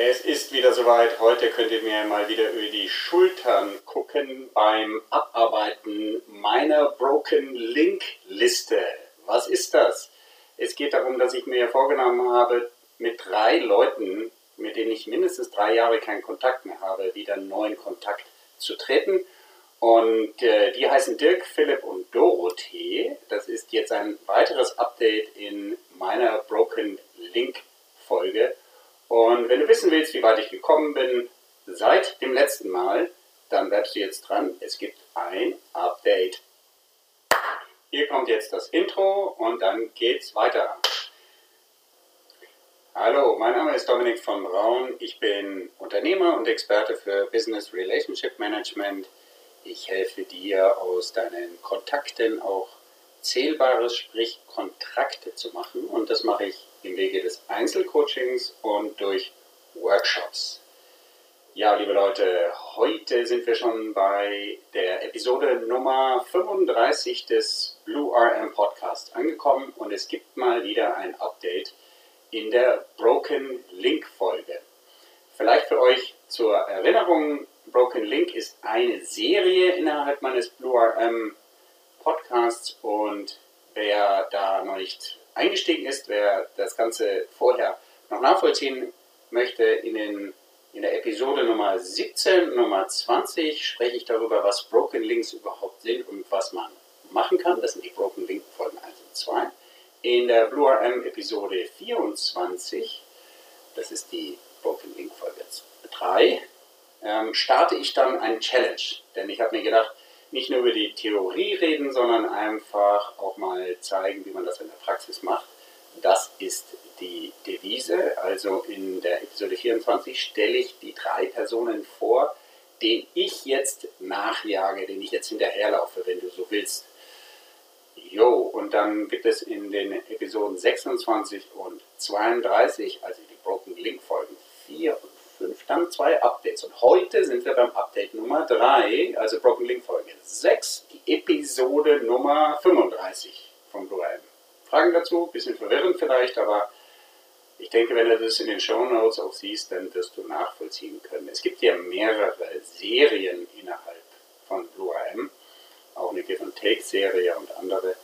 Es ist wieder soweit. Heute könnt ihr mir mal wieder über die Schultern gucken beim Abarbeiten meiner Broken Link Liste. Was ist das? Es geht darum, dass ich mir vorgenommen habe, mit drei Leuten, mit denen ich mindestens drei Jahre keinen Kontakt mehr habe, wieder einen neuen Kontakt zu treten. Und äh, die heißen Dirk, Philipp und Dorothee. Das ist jetzt ein weiteres Update in meiner Broken Link Folge. Und wenn du wissen willst, wie weit ich gekommen bin seit dem letzten Mal, dann bleibst du jetzt dran. Es gibt ein Update. Hier kommt jetzt das Intro und dann geht's weiter. Hallo, mein Name ist Dominik von Braun. Ich bin Unternehmer und Experte für Business Relationship Management. Ich helfe dir aus deinen Kontakten auch Zählbares, sprich Kontrakte zu machen. Und das mache ich im Wege des Einzelcoachings und durch Workshops. Ja, liebe Leute, heute sind wir schon bei der Episode Nummer 35 des Blue RM Podcast angekommen und es gibt mal wieder ein Update in der Broken Link Folge. Vielleicht für euch zur Erinnerung, Broken Link ist eine Serie innerhalb meines Blue RM Podcasts und wer da noch nicht eingestiegen ist, wer das Ganze vorher noch nachvollziehen möchte, in, den, in der Episode Nummer 17, Nummer 20 spreche ich darüber, was Broken Links überhaupt sind und was man machen kann. Das sind die Broken Link Folgen 1 und 2. In der Blue RM Episode 24, das ist die Broken Link Folge 3, ähm, starte ich dann einen Challenge. Denn ich habe mir gedacht, nicht nur über die Theorie reden, sondern einfach auch mal zeigen, wie man das in der Praxis macht. Das ist die Devise. Also in der Episode 24 stelle ich die drei Personen vor, denen ich jetzt nachjage, denen ich jetzt hinterherlaufe, wenn du so willst. Jo, und dann gibt es in den Episoden 26 und 32, also die Broken Link Folgen 4 und 5 dann zwei Updates. Und heute sind wir beim Update Nummer 3, also Broken Link Folge 6, die Episode Nummer 35 von Blue M. Fragen dazu, bisschen verwirrend vielleicht, aber ich denke, wenn du das in den Show Notes auch siehst, dann wirst du nachvollziehen können. Es gibt ja mehrere Serien innerhalb von Blue M, auch eine Give and Take Serie und andere.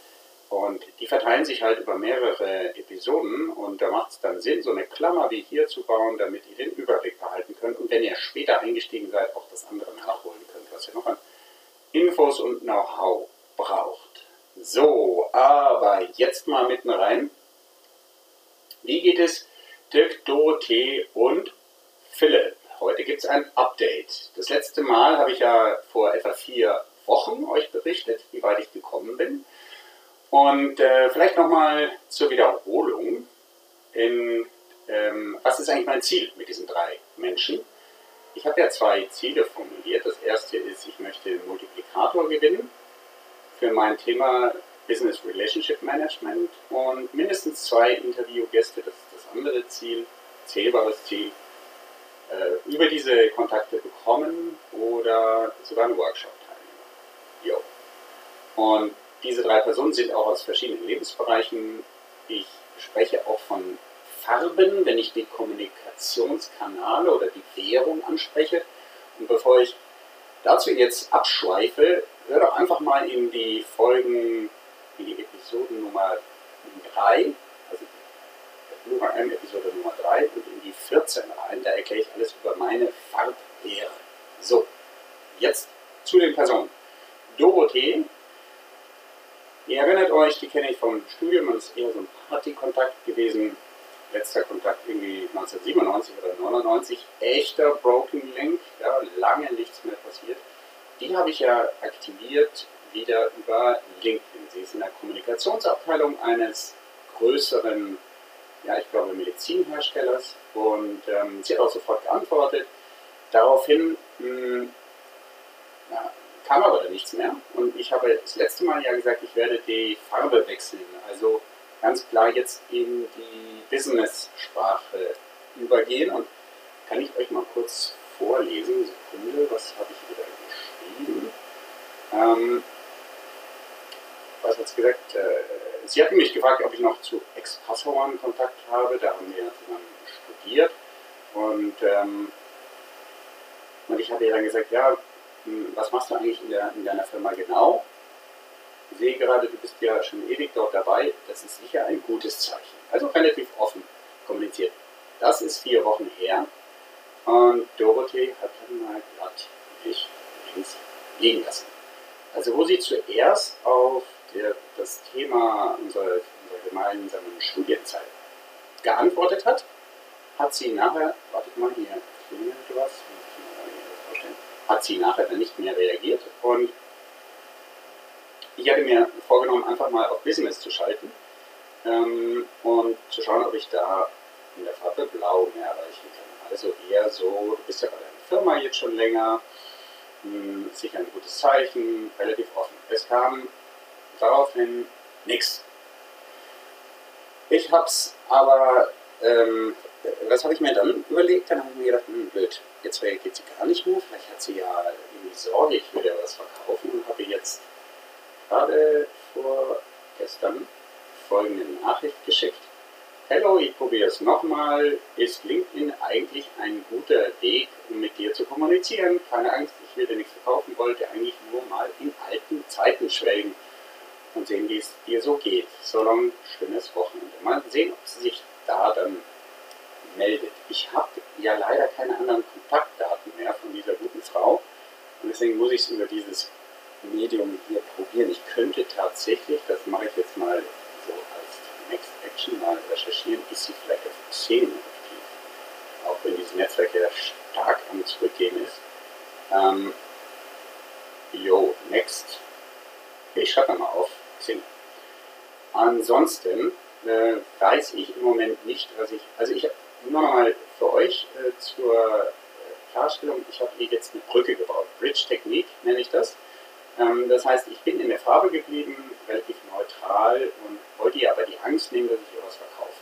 Und die verteilen sich halt über mehrere Episoden und da macht es dann Sinn, so eine Klammer wie hier zu bauen, damit ihr den Überblick behalten könnt und wenn ihr später eingestiegen seid, auch das andere nachholen könnt, was ihr noch an Infos und Know-how braucht. So, aber jetzt mal mitten rein. Wie geht es Dirk, Dorothee und Philipp? Heute gibt es ein Update. Das letzte Mal habe ich ja vor etwa vier Wochen euch berichtet, wie weit ich gekommen bin. Und äh, vielleicht nochmal zur Wiederholung. In, ähm, was ist eigentlich mein Ziel mit diesen drei Menschen? Ich habe ja zwei Ziele formuliert. Das erste ist, ich möchte Multiplikator gewinnen für mein Thema Business Relationship Management und mindestens zwei Interviewgäste, das ist das andere Ziel, zählbares Ziel, äh, über diese Kontakte bekommen oder sogar einen Workshop teilnehmen. Jo. Und diese drei Personen sind auch aus verschiedenen Lebensbereichen. Ich spreche auch von Farben, wenn ich die Kommunikationskanale oder die Währung anspreche. Und bevor ich dazu jetzt abschweife, hör doch einfach mal in die Folgen, in die Episoden Nummer 3, also Nummer M, Episode Nummer 3 und in die 14 rein. Da erkläre ich alles über meine Farblehre. So, jetzt zu den Personen. Dorothee Ihr erinnert euch, die kenne ich vom Studium, das ist eher so ein Partykontakt gewesen. Letzter Kontakt irgendwie 1997 oder 99. Echter Broken Link, ja, lange nichts mehr passiert. Die habe ich ja aktiviert wieder über LinkedIn. Sie ist in der Kommunikationsabteilung eines größeren, ja, ich glaube, Medizinherstellers und ähm, sie hat auch sofort geantwortet. Daraufhin mh, hm, ja, kam aber dann nichts mehr. Und ich habe das letzte Mal ja gesagt, ich werde die Farbe wechseln. Also ganz klar jetzt in die Business-Sprache übergehen. Und kann ich euch mal kurz vorlesen? Sekunde, was habe ich wieder geschrieben? Ähm, was hat sie gesagt? Äh, sie hatte mich gefragt, ob ich noch zu Ex-Passauern Kontakt habe. Da haben wir zusammen studiert. Und, ähm, und ich habe ihr dann gesagt, ja, was machst du eigentlich in, der, in deiner Firma genau? Ich sehe gerade, du bist ja schon ewig dort dabei. Das ist sicher ein gutes Zeichen. Also relativ offen kommuniziert. Das ist vier Wochen her. Und Dorothee hat dann mal glatt mich links liegen lassen. Also wo sie zuerst auf der, das Thema unserer, unserer gemeinsamen Studienzeit geantwortet hat, hat sie nachher, wartet mal hier, klingelt was, hat sie nachher dann nicht mehr reagiert und ich hatte mir vorgenommen, einfach mal auf Business zu schalten ähm, und zu schauen, ob ich da in der Farbe Blau mehr erreichen kann. Also eher so, du bist ja bei deiner Firma jetzt schon länger, mh, hm, sicher ein gutes Zeichen, relativ offen. Es kam daraufhin nichts. Ich hab's aber, ähm, was habe ich mir dann überlegt? Dann habe ich mir gedacht, hm, blöd, jetzt reagiert sie gar nicht mehr. Vielleicht hat sie ja irgendwie Sorge, ich würde ja was verkaufen und habe jetzt gerade vor gestern folgende Nachricht geschickt. Hallo, ich probiere es nochmal. Ist LinkedIn eigentlich ein guter Weg, um mit dir zu kommunizieren? Keine Angst, ich will dir nichts verkaufen, wollte eigentlich nur mal in alten Zeiten schwelgen und sehen, wie es dir so geht. So lang schönes Wochenende. Mal sehen, ob sie sich da dann meldet. Ich habe ja leider keine anderen Kontaktdaten mehr von dieser guten Frau und deswegen muss ich es über dieses Medium hier probieren. Ich könnte tatsächlich, das mache ich jetzt mal so als Next Action mal recherchieren, ist sie vielleicht auf Xing aktiv. Auch wenn dieses Netzwerk ja stark am Zurückgehen ist. Ähm, yo, next. Ich schreibe mal auf Xing. Ansonsten äh, weiß ich im Moment nicht, was ich. Also ich nur noch mal für euch äh, zur äh, Klarstellung, ich habe hier jetzt eine Brücke gebaut. Bridge Technik nenne ich das. Ähm, das heißt, ich bin in der Farbe geblieben, relativ neutral und wollte ihr aber die Angst nehmen, dass ich ihr was verkaufe.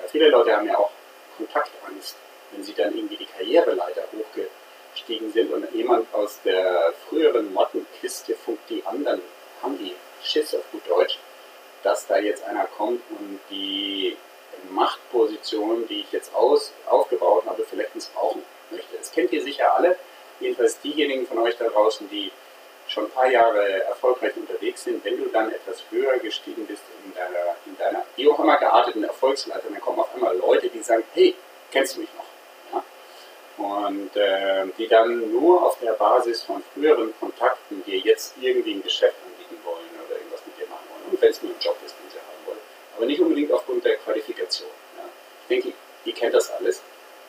Ja, viele Leute haben ja auch Kontaktangst, wenn sie dann irgendwie die Karriereleiter hochgestiegen sind und jemand aus der früheren Mottenkiste funkt die anderen, haben die Schiss auf gut Deutsch, dass da jetzt einer kommt und die Machtposition, die ich jetzt aus, aufgebaut habe, vielleicht missbrauchen möchte. Das kennt ihr sicher alle, jedenfalls diejenigen von euch da draußen, die schon ein paar Jahre erfolgreich unterwegs sind, wenn du dann etwas höher gestiegen bist in deiner, in deiner wie auch immer gearteten Erfolgsleiter, dann kommen auf einmal Leute, die sagen, hey, kennst du mich noch? Und äh, die dann nur auf der Basis von früheren Kontakten dir jetzt irgendwie ein Geschäft anbieten wollen oder irgendwas mit dir machen wollen. Und wenn es nur ein Job ist, den sie haben wollen. Aber nicht unbedingt aufgrund der Qualifikation. Ja? Ich denke, die kennt das alles.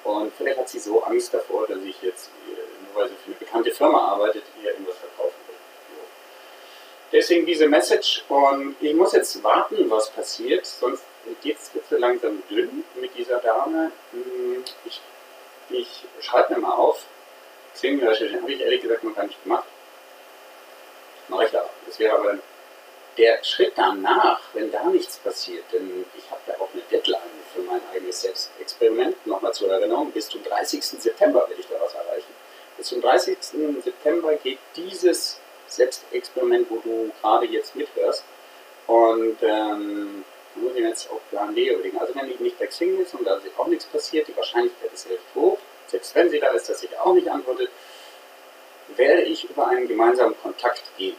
Und vielleicht hat sie so Angst davor, dass ich jetzt, nur weil sie für eine bekannte Firma arbeitet, ihr irgendwas verkaufen Deswegen diese Message und ich muss jetzt warten, was passiert, sonst geht es so langsam dünn mit dieser Dame. Hm, ich, ich schreibe mir mal auf, Xing-Recherche habe ich ehrlich gesagt noch gar nicht gemacht. Mache ich aber. Das wäre aber der Schritt danach, wenn da nichts passiert, denn ich habe ja auch eine Deadline für mein eigenes Selbstexperiment, nochmal zur Erinnerung, bis zum 30. September will ich da was erreichen. Bis zum 30. September geht dieses Selbstexperiment, wo du gerade jetzt mithörst. Und ähm, muss ich jetzt auch Plan B überlegen. Also wenn die nicht bei Xing ist und da auch nichts passiert, die Wahrscheinlichkeit ist recht hoch, selbst wenn sie da ist, dass sie auch nicht antwortet, werde ich über einen gemeinsamen Kontakt gehen.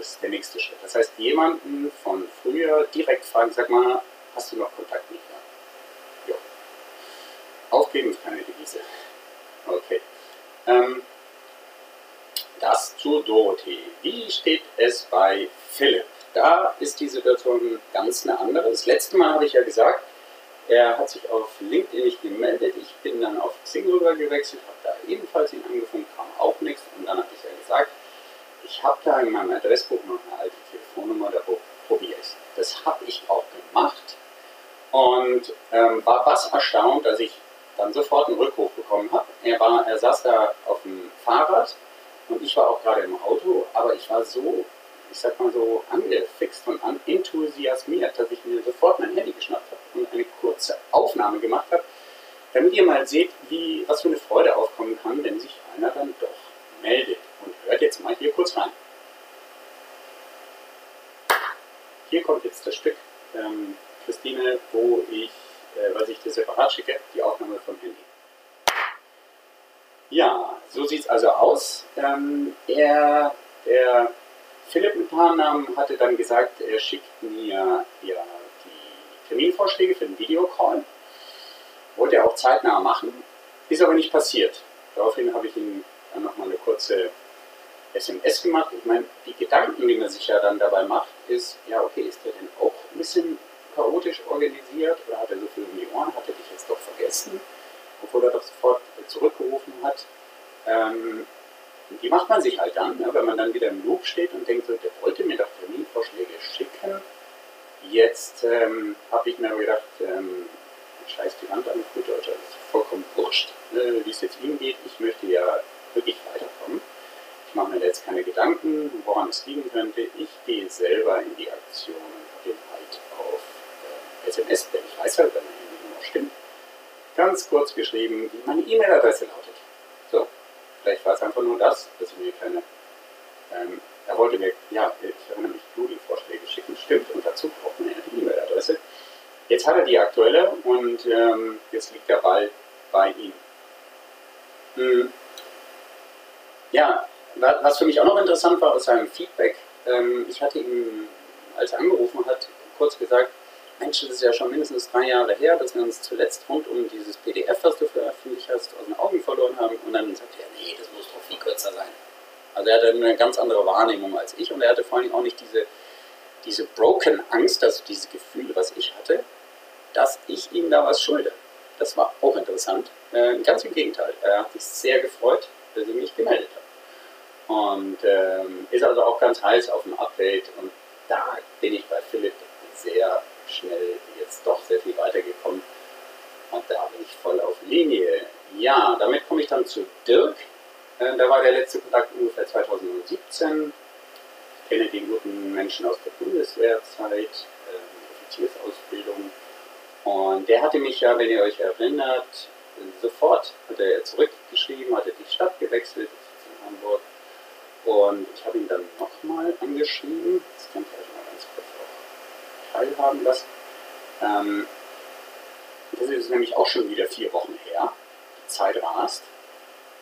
Ist der nächste Schritt. Das heißt, jemanden von früher direkt fragen, sag mal, hast du noch Kontakt mit mir? Ja. Aufgeben ist keine Devise. Okay. Ähm, das zu Dorothee. Wie steht es bei Philipp? Da ist die Situation ganz eine andere. Das letzte Mal habe ich ja gesagt, er hat sich auf LinkedIn nicht gemeldet. Ich bin dann auf Xing rüber gewechselt, habe da ebenfalls ihn angefangen, kam auch nichts. Und dann habe ich ja gesagt, ich habe da in meinem Adressbuch noch eine alte Telefonnummer, da probiere ich Das habe ich auch gemacht und ähm, war was erstaunt, dass ich dann sofort einen Rückruf bekommen habe. Er, er saß da auf dem Fahrrad und ich war auch gerade im Auto, aber ich war so, ich sag mal so, angefixt und an enthusiasmiert, dass ich mir sofort mein Handy geschnappt habe und eine kurze Aufnahme gemacht habe, damit ihr mal seht, wie, was für eine Freude aufkommen kann, wenn sich einer dann doch meldet. Mal hier kurz rein. Hier kommt jetzt das Stück, ähm, Christine, wo ich, äh, was ich dir separat schicke, die Aufnahme vom Handy. Ja, so sieht es also aus. Ähm, er, der Philipp mit Namen hatte dann gesagt, er schickt mir ja die Terminvorschläge für den Videocall. Wollte er auch zeitnah machen, ist aber nicht passiert. Daraufhin habe ich ihm dann nochmal eine kurze SMS gemacht. Ich meine, die Gedanken, die man sich ja dann dabei macht, ist, ja, okay, ist der denn auch ein bisschen chaotisch organisiert oder hat er so viel um die Ohren, hat er dich jetzt doch vergessen, obwohl er doch sofort zurückgerufen hat. Ähm, die macht man sich halt dann, ne, wenn man dann wieder im Loop steht und denkt, so, der wollte mir doch Terminvorschläge schicken. Jetzt ähm, habe ich mir gedacht, ähm, scheiß die Wand an, gut Deutscher, das ist vollkommen wurscht, äh, wie es jetzt ihm geht. Ich möchte ja wirklich weiterkommen. Ich mache mir jetzt keine Gedanken, woran es liegen könnte. Ich gehe selber in die Aktion und ihn halt auf äh, SMS, denn ich weiß halt, wenn meine Handynummer stimmt, ganz kurz geschrieben, wie meine E-Mail-Adresse lautet. So, vielleicht war es einfach nur das, dass ich mir keine, ähm, er wollte mir, ja, ich erinnere mich, Doodle-Vorschläge schicken, stimmt, und dazu braucht man ja die E-Mail-Adresse. Jetzt hat er die aktuelle und ähm, jetzt liegt der Ball bei ihm. Hm. Ja, was für mich auch noch interessant war aus seinem Feedback, ähm, ich hatte ihm, als er angerufen hat, kurz gesagt, Mensch, das ist ja schon mindestens drei Jahre her, dass wir uns zuletzt rund um dieses PDF, was du veröffentlicht hast, aus den Augen verloren haben. Und dann sagt er, nee, das muss doch viel kürzer sein. Also er hatte eine ganz andere Wahrnehmung als ich und er hatte vor allem auch nicht diese, diese broken Angst, also dieses Gefühl, was ich hatte, dass ich ihm da was schulde. Das war auch interessant. Äh, ganz im Gegenteil. Er hat sich sehr gefreut, dass ich mich gemeldet habe. Und ähm, ist also auch ganz heiß auf ein Update. Und da bin ich bei Philipp sehr schnell jetzt doch sehr viel weitergekommen. Und da bin ich voll auf Linie. Ja, damit komme ich dann zu Dirk. Äh, da war der letzte Kontakt ungefähr 2017. Ich kenne den guten Menschen aus der Bundeswehrzeit, äh, Offiziersausbildung. Und der hatte mich ja, wenn ihr euch erinnert, sofort hat er zurückgeschrieben, hatte die Stadt gewechselt, in Hamburg und ich habe ihn dann nochmal angeschrieben, das kann ich euch mal ganz kurz auch teilhaben lassen. Ähm, das ist nämlich auch schon wieder vier Wochen her. Die Zeit rast.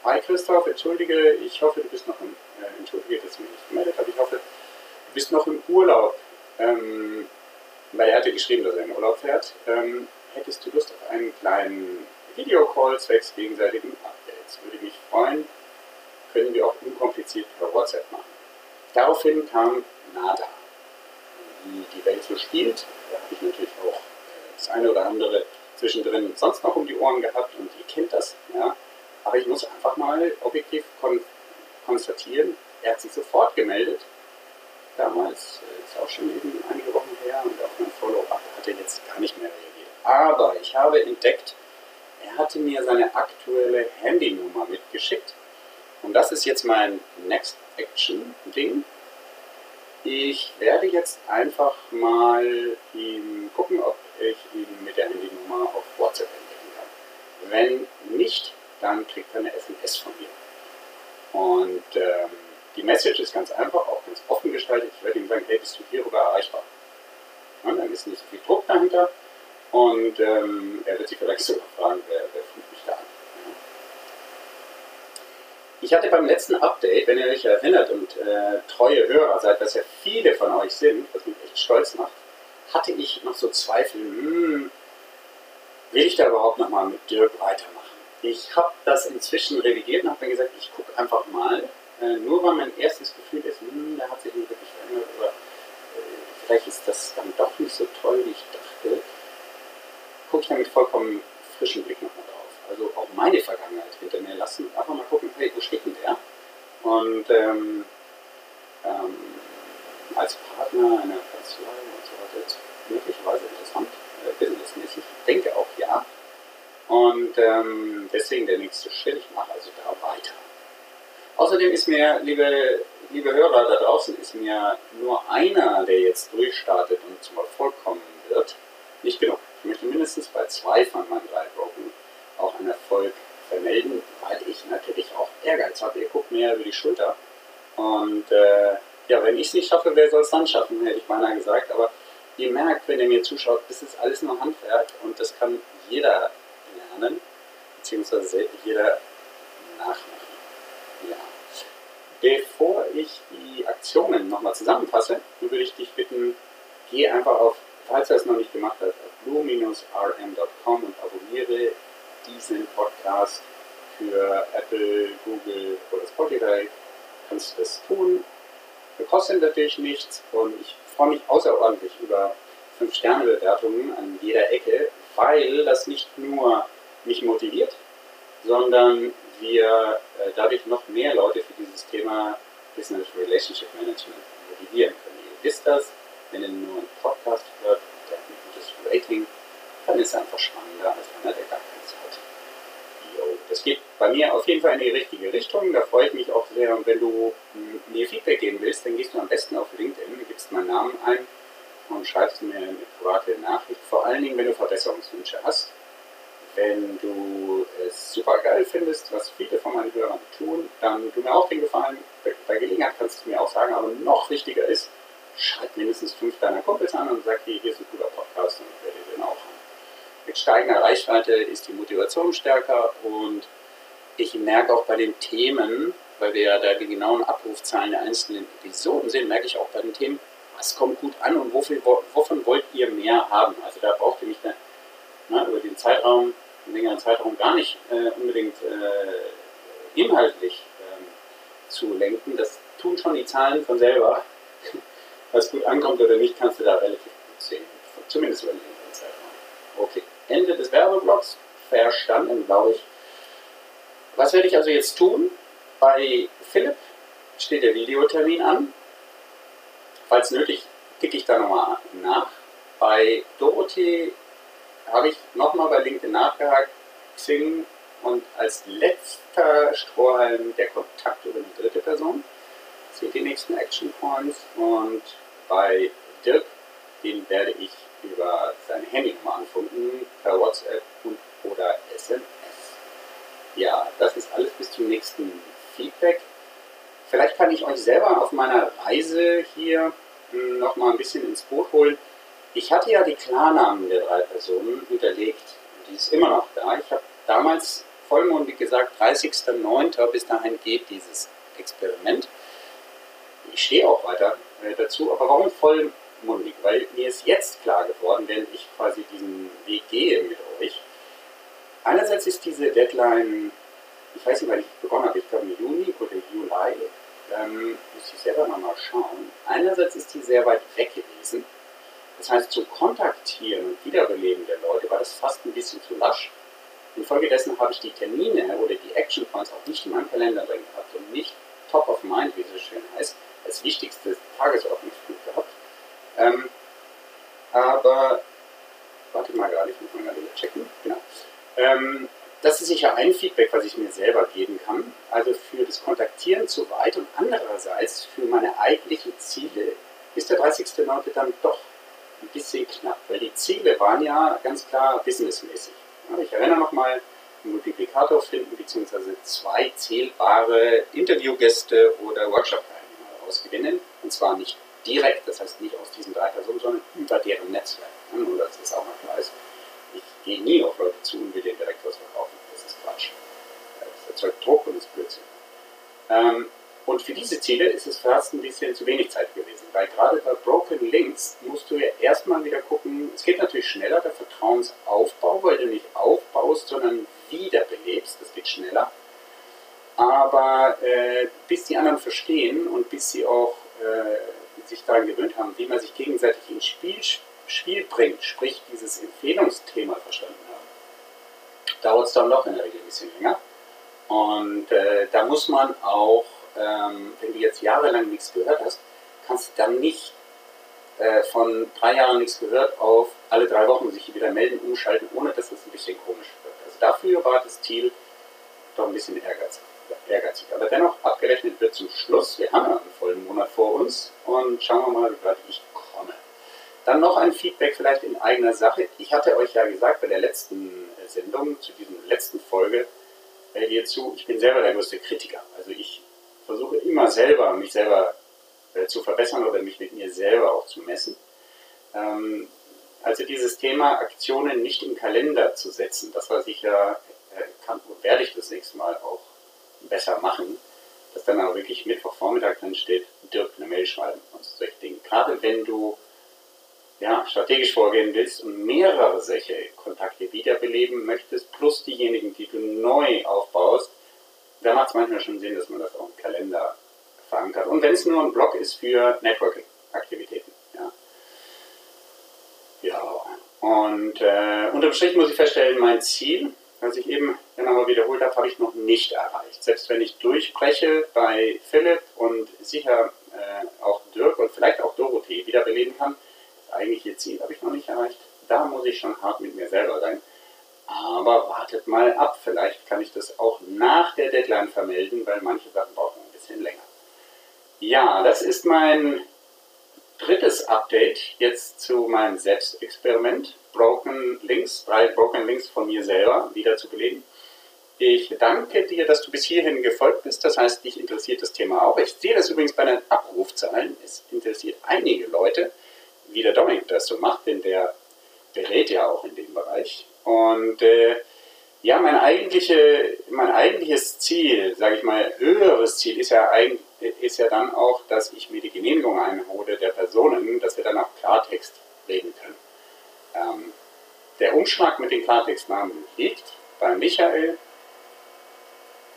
Hi Christoph, entschuldige, ich hoffe, du bist noch im, äh, entschuldige, dass ich mich nicht gemeldet habe, ich hoffe, du bist noch im Urlaub. Ähm, weil er hatte geschrieben, dass er in Urlaub fährt. Ähm, hättest du Lust auf einen kleinen Videocall zwecks gegenseitigen Updates? Würde mich freuen können wir auch unkompliziert per WhatsApp machen. Daraufhin kam Nada. Wie die Welt so spielt, da habe ich natürlich auch äh, das eine oder andere zwischendrin sonst noch um die Ohren gehabt und ihr kennt das. Ja? Aber ich muss einfach mal objektiv kon konstatieren, er hat sich sofort gemeldet. Damals, äh, ist auch schon eben einige Wochen her und auf mein Follow-up hat er jetzt gar nicht mehr reagiert. Aber ich habe entdeckt, er hatte mir seine aktuelle Handynummer mitgeschickt und das ist jetzt mein Next Action Ding. Ich werde jetzt einfach mal ihm gucken, ob ich ihn mit der Handynummer auf WhatsApp entdecken kann. Wenn nicht, dann kriegt er eine SMS von mir. Und ähm, die Message ist ganz einfach, auch ganz offen gestaltet. Ich werde ihm sagen, hey, bist du hierüber erreichbar? Ja, dann ist nicht so viel Druck dahinter. Und ähm, er wird sich vielleicht sogar fragen, wer, wer fühlt mich da an. Ich hatte beim letzten Update, wenn ihr euch erinnert und äh, treue Hörer seid, was ja viele von euch sind, was mich echt stolz macht, hatte ich noch so Zweifel, hm, will ich da überhaupt nochmal mit Dirk weitermachen? Ich habe das inzwischen revidiert und habe mir gesagt, ich gucke einfach mal, äh, nur weil mein erstes Gefühl ist, hm, der hat sich nicht wirklich verändert oder äh, vielleicht ist das dann doch nicht so toll, wie ich dachte, gucke ich damit vollkommen frischen Blick nochmal also auch meine Vergangenheit hinter mir lassen. Einfach mal gucken, hey, wo steht denn der? Und ähm, ähm, als Partner einer Kanzlei und so weiter, ist möglicherweise interessant, äh, businessmäßig. Ich denke auch ja. Und ähm, deswegen der nächste Schritt, ich mache also da weiter. Außerdem ist mir, liebe, liebe Hörer da draußen, ist mir nur einer, der jetzt durchstartet und zum Erfolg kommen wird, nicht genug. Ich möchte mindestens bei zwei von meinen drei Broken Erfolg vermelden, weil ich natürlich auch Ehrgeiz habe. Ihr guckt mir über die Schulter. Und äh, ja, wenn ich es nicht schaffe, wer soll es dann schaffen, hätte ich beinahe gesagt. Aber ihr merkt, wenn ihr mir zuschaut, das ist alles nur Handwerk und das kann jeder lernen, beziehungsweise jeder nachmachen. Ja. Bevor ich die Aktionen nochmal zusammenfasse, würde ich dich bitten, geh einfach auf, falls du es noch nicht gemacht hast, auf blue-rm.com und abonniere diesen Podcast für Apple, Google oder Spotify. Kannst du das tun. Kostet natürlich nichts und ich freue mich außerordentlich über 5-Sterne-Bewertungen an jeder Ecke, weil das nicht nur mich motiviert, sondern wir äh, dadurch noch mehr Leute für dieses Thema Business Relationship Management motivieren können. Ihr wisst das, wenn ihr nur einen Podcast hört der hat ein gutes Rating, dann ist er einfach spannender als einer, der gar. Jo, das geht bei mir auf jeden Fall in die richtige Richtung, da freue ich mich auch sehr. Und wenn du hm, mir Feedback geben willst, dann gehst du am besten auf LinkedIn, gibst meinen Namen ein und schreibst mir eine private Nachricht, vor allen Dingen, wenn du Verbesserungswünsche hast wenn du es super geil findest, was viele von meinen Hörern tun, dann tu mir auch den Gefallen. Bei Gelegenheit kannst du mir auch sagen, aber noch wichtiger ist, schreib mindestens fünf deiner Kumpels an und sag, hier ist ein cooler Podcast und ich werde den auch. Mit steigender Reichweite ist die Motivation stärker und ich merke auch bei den Themen, weil wir ja da die genauen Abrufzahlen der einzelnen Episoden sehen, merke ich auch bei den Themen, was kommt gut an und wofür, wovon wollt ihr mehr haben. Also da braucht ihr mich dann ne, über den Zeitraum einen längeren Zeitraum gar nicht äh, unbedingt äh, inhaltlich ähm, zu lenken. Das tun schon die Zahlen von selber. Was gut ankommt oder nicht, kannst du da relativ gut sehen. Zumindest über den längeren Zeitraum. Okay, Ende des Werbeblocks. Verstanden, glaube ich. Was werde ich also jetzt tun? Bei Philipp steht der Videotermin an. Falls nötig, klicke ich da nochmal nach. Bei Dorothee habe ich nochmal bei LinkedIn nachgehakt, Xing und als letzter Strohhalm der Kontakt über eine dritte Person. Das sind die nächsten Action Points und bei Dirk, den werde ich über seine Handynummer anfunken, per WhatsApp und oder SMS. Ja, das ist alles bis zum nächsten Feedback. Vielleicht kann ich euch selber auf meiner Reise hier hm, nochmal ein bisschen ins Boot holen. Ich hatte ja die Klarnamen der drei Personen hinterlegt. Die ist immer noch da. Ich habe damals vollmundig gesagt, 30.09. bis dahin geht dieses Experiment. Ich stehe auch weiter äh, dazu, aber warum vollmundig? Weil mir ist jetzt klar geworden, wenn ich quasi diesen Weg gehe mit euch. Einerseits ist diese Deadline, ich weiß nicht, wann ich begonnen habe, ich glaube im Juni oder Juli, ähm, muss ich selber nochmal schauen. Einerseits ist die sehr weit weg gewesen das heißt, zum Kontaktieren und Wiederbeleben der Leute war das fast ein bisschen zu lasch. Infolgedessen habe ich die Termine oder die Action Points auch nicht in meinem Kalender drin gehabt und nicht top of mind, wie es so schön heißt, als wichtigste Tagesordnungspunkt. Ähm, aber, warte mal gerade, ich muss mal gerade checken. Genau. Ähm, das ist sicher ein Feedback, was ich mir selber geben kann. Also für das Kontaktieren zu weit und andererseits für meine eigentlichen Ziele ist der 30.09. dann doch ein bisschen knapp, weil die Ziele waren ja ganz klar businessmäßig. Ich erinnere nochmal, einen Multiplikator finden, beziehungsweise zwei zählbare Interviewgäste oder Workshop-Teilnehmer ausgewinnen. Und zwar nicht direkt, das heißt nicht aus diesen drei Personen, sondern über deren Netzwerk. Und das ist auch mal ist. Ich gehe nie auf Leute zu und will denen direkt was verkaufen. Das ist Quatsch. Das erzeugt Druck und ist Blödsinn. Ähm, und für diese Ziele ist es fast ein bisschen zu wenig Zeit gewesen, weil gerade bei Broken Links musst du ja erstmal wieder gucken, es geht natürlich schneller, der Vertrauensaufbau, weil du nicht aufbaust, sondern wiederbelebst, das geht schneller. Aber äh, bis die anderen verstehen und bis sie auch äh, sich daran gewöhnt haben, wie man sich gegenseitig ins Spiel, Spiel bringt, sprich dieses Empfehlungsthema verstanden haben, dauert es dann doch in der Regel ein bisschen länger. Und äh, da muss man auch ähm, wenn du jetzt jahrelang nichts gehört hast, kannst du dann nicht äh, von drei Jahren nichts gehört auf alle drei Wochen sich wieder melden, umschalten, ohne dass das ein bisschen komisch wird. Also dafür war das Ziel doch ein bisschen ehrgeizig. Ehrgeizig. Aber dennoch abgerechnet wird zum Schluss, wir haben ja einen vollen Monat vor uns und schauen wir mal, wie weit ich komme. Dann noch ein Feedback vielleicht in eigener Sache. Ich hatte euch ja gesagt bei der letzten Sendung, zu dieser letzten Folge äh, hierzu, ich bin selber der größte Kritiker. Also ich versuche immer selber, mich selber äh, zu verbessern oder mich mit mir selber auch zu messen. Ähm, also dieses Thema Aktionen nicht im Kalender zu setzen, das war sicher, äh, kann und werde ich das nächste Mal auch besser machen, dass dann auch wirklich Mittwochvormittag dann steht, Dirk eine Mail schreiben und solche Dinge. Gerade wenn du ja, strategisch vorgehen willst und mehrere solche Kontakte wiederbeleben möchtest, plus diejenigen, die du neu aufbaust, da macht es manchmal schon Sinn, dass man das auch im Kalender verankert. Und wenn es nur ein Blog ist für Networking-Aktivitäten. Ja. ja. Und äh, unterm Strich muss ich feststellen, mein Ziel, was ich eben genauer wiederholt habe, habe ich noch nicht erreicht. Selbst wenn ich durchbreche bei Philipp und sicher äh, auch Dirk und vielleicht auch Dorothee wiederbeleben kann, das eigentliche Ziel habe ich noch nicht erreicht. Da muss ich schon hart mit mir selber sein. Aber wartet mal ab, vielleicht kann ich das auch nach der Deadline vermelden, weil manche Sachen brauchen ein bisschen länger. Ja, das ist mein drittes Update jetzt zu meinem Selbstexperiment. Broken Links, drei Broken Links von mir selber wiederzubeleben. Ich danke dir, dass du bis hierhin gefolgt bist. Das heißt, dich interessiert das Thema auch. Ich sehe das übrigens bei den Abrufzahlen. Es interessiert einige Leute, wie der Dominik das so macht, denn der berät ja auch in dem Bereich. Und äh, ja, mein, eigentliche, mein eigentliches Ziel, sage ich mal, höheres Ziel ist ja, ein, ist ja dann auch, dass ich mir die Genehmigung einhole der Personen, dass wir dann auch Klartext reden können. Ähm, der Umschlag mit den Klartextnamen liegt bei Michael,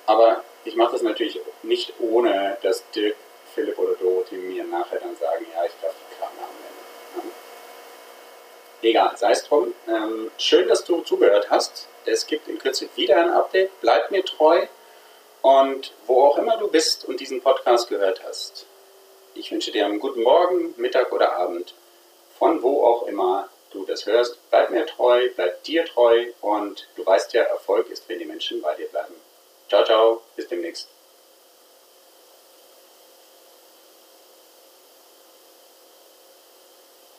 aber ich mache das natürlich nicht ohne, dass Dirk, Philipp oder Dorothee mir nachher dann sagen, ja, ich darf die nennen. Egal, sei es drum. Ähm, schön, dass du zugehört hast. Es gibt in Kürze wieder ein Update. Bleib mir treu. Und wo auch immer du bist und diesen Podcast gehört hast, ich wünsche dir einen guten Morgen, Mittag oder Abend, von wo auch immer du das hörst. Bleib mir treu, bleib dir treu und du weißt ja, Erfolg ist, wenn die Menschen bei dir bleiben. Ciao, ciao, bis demnächst.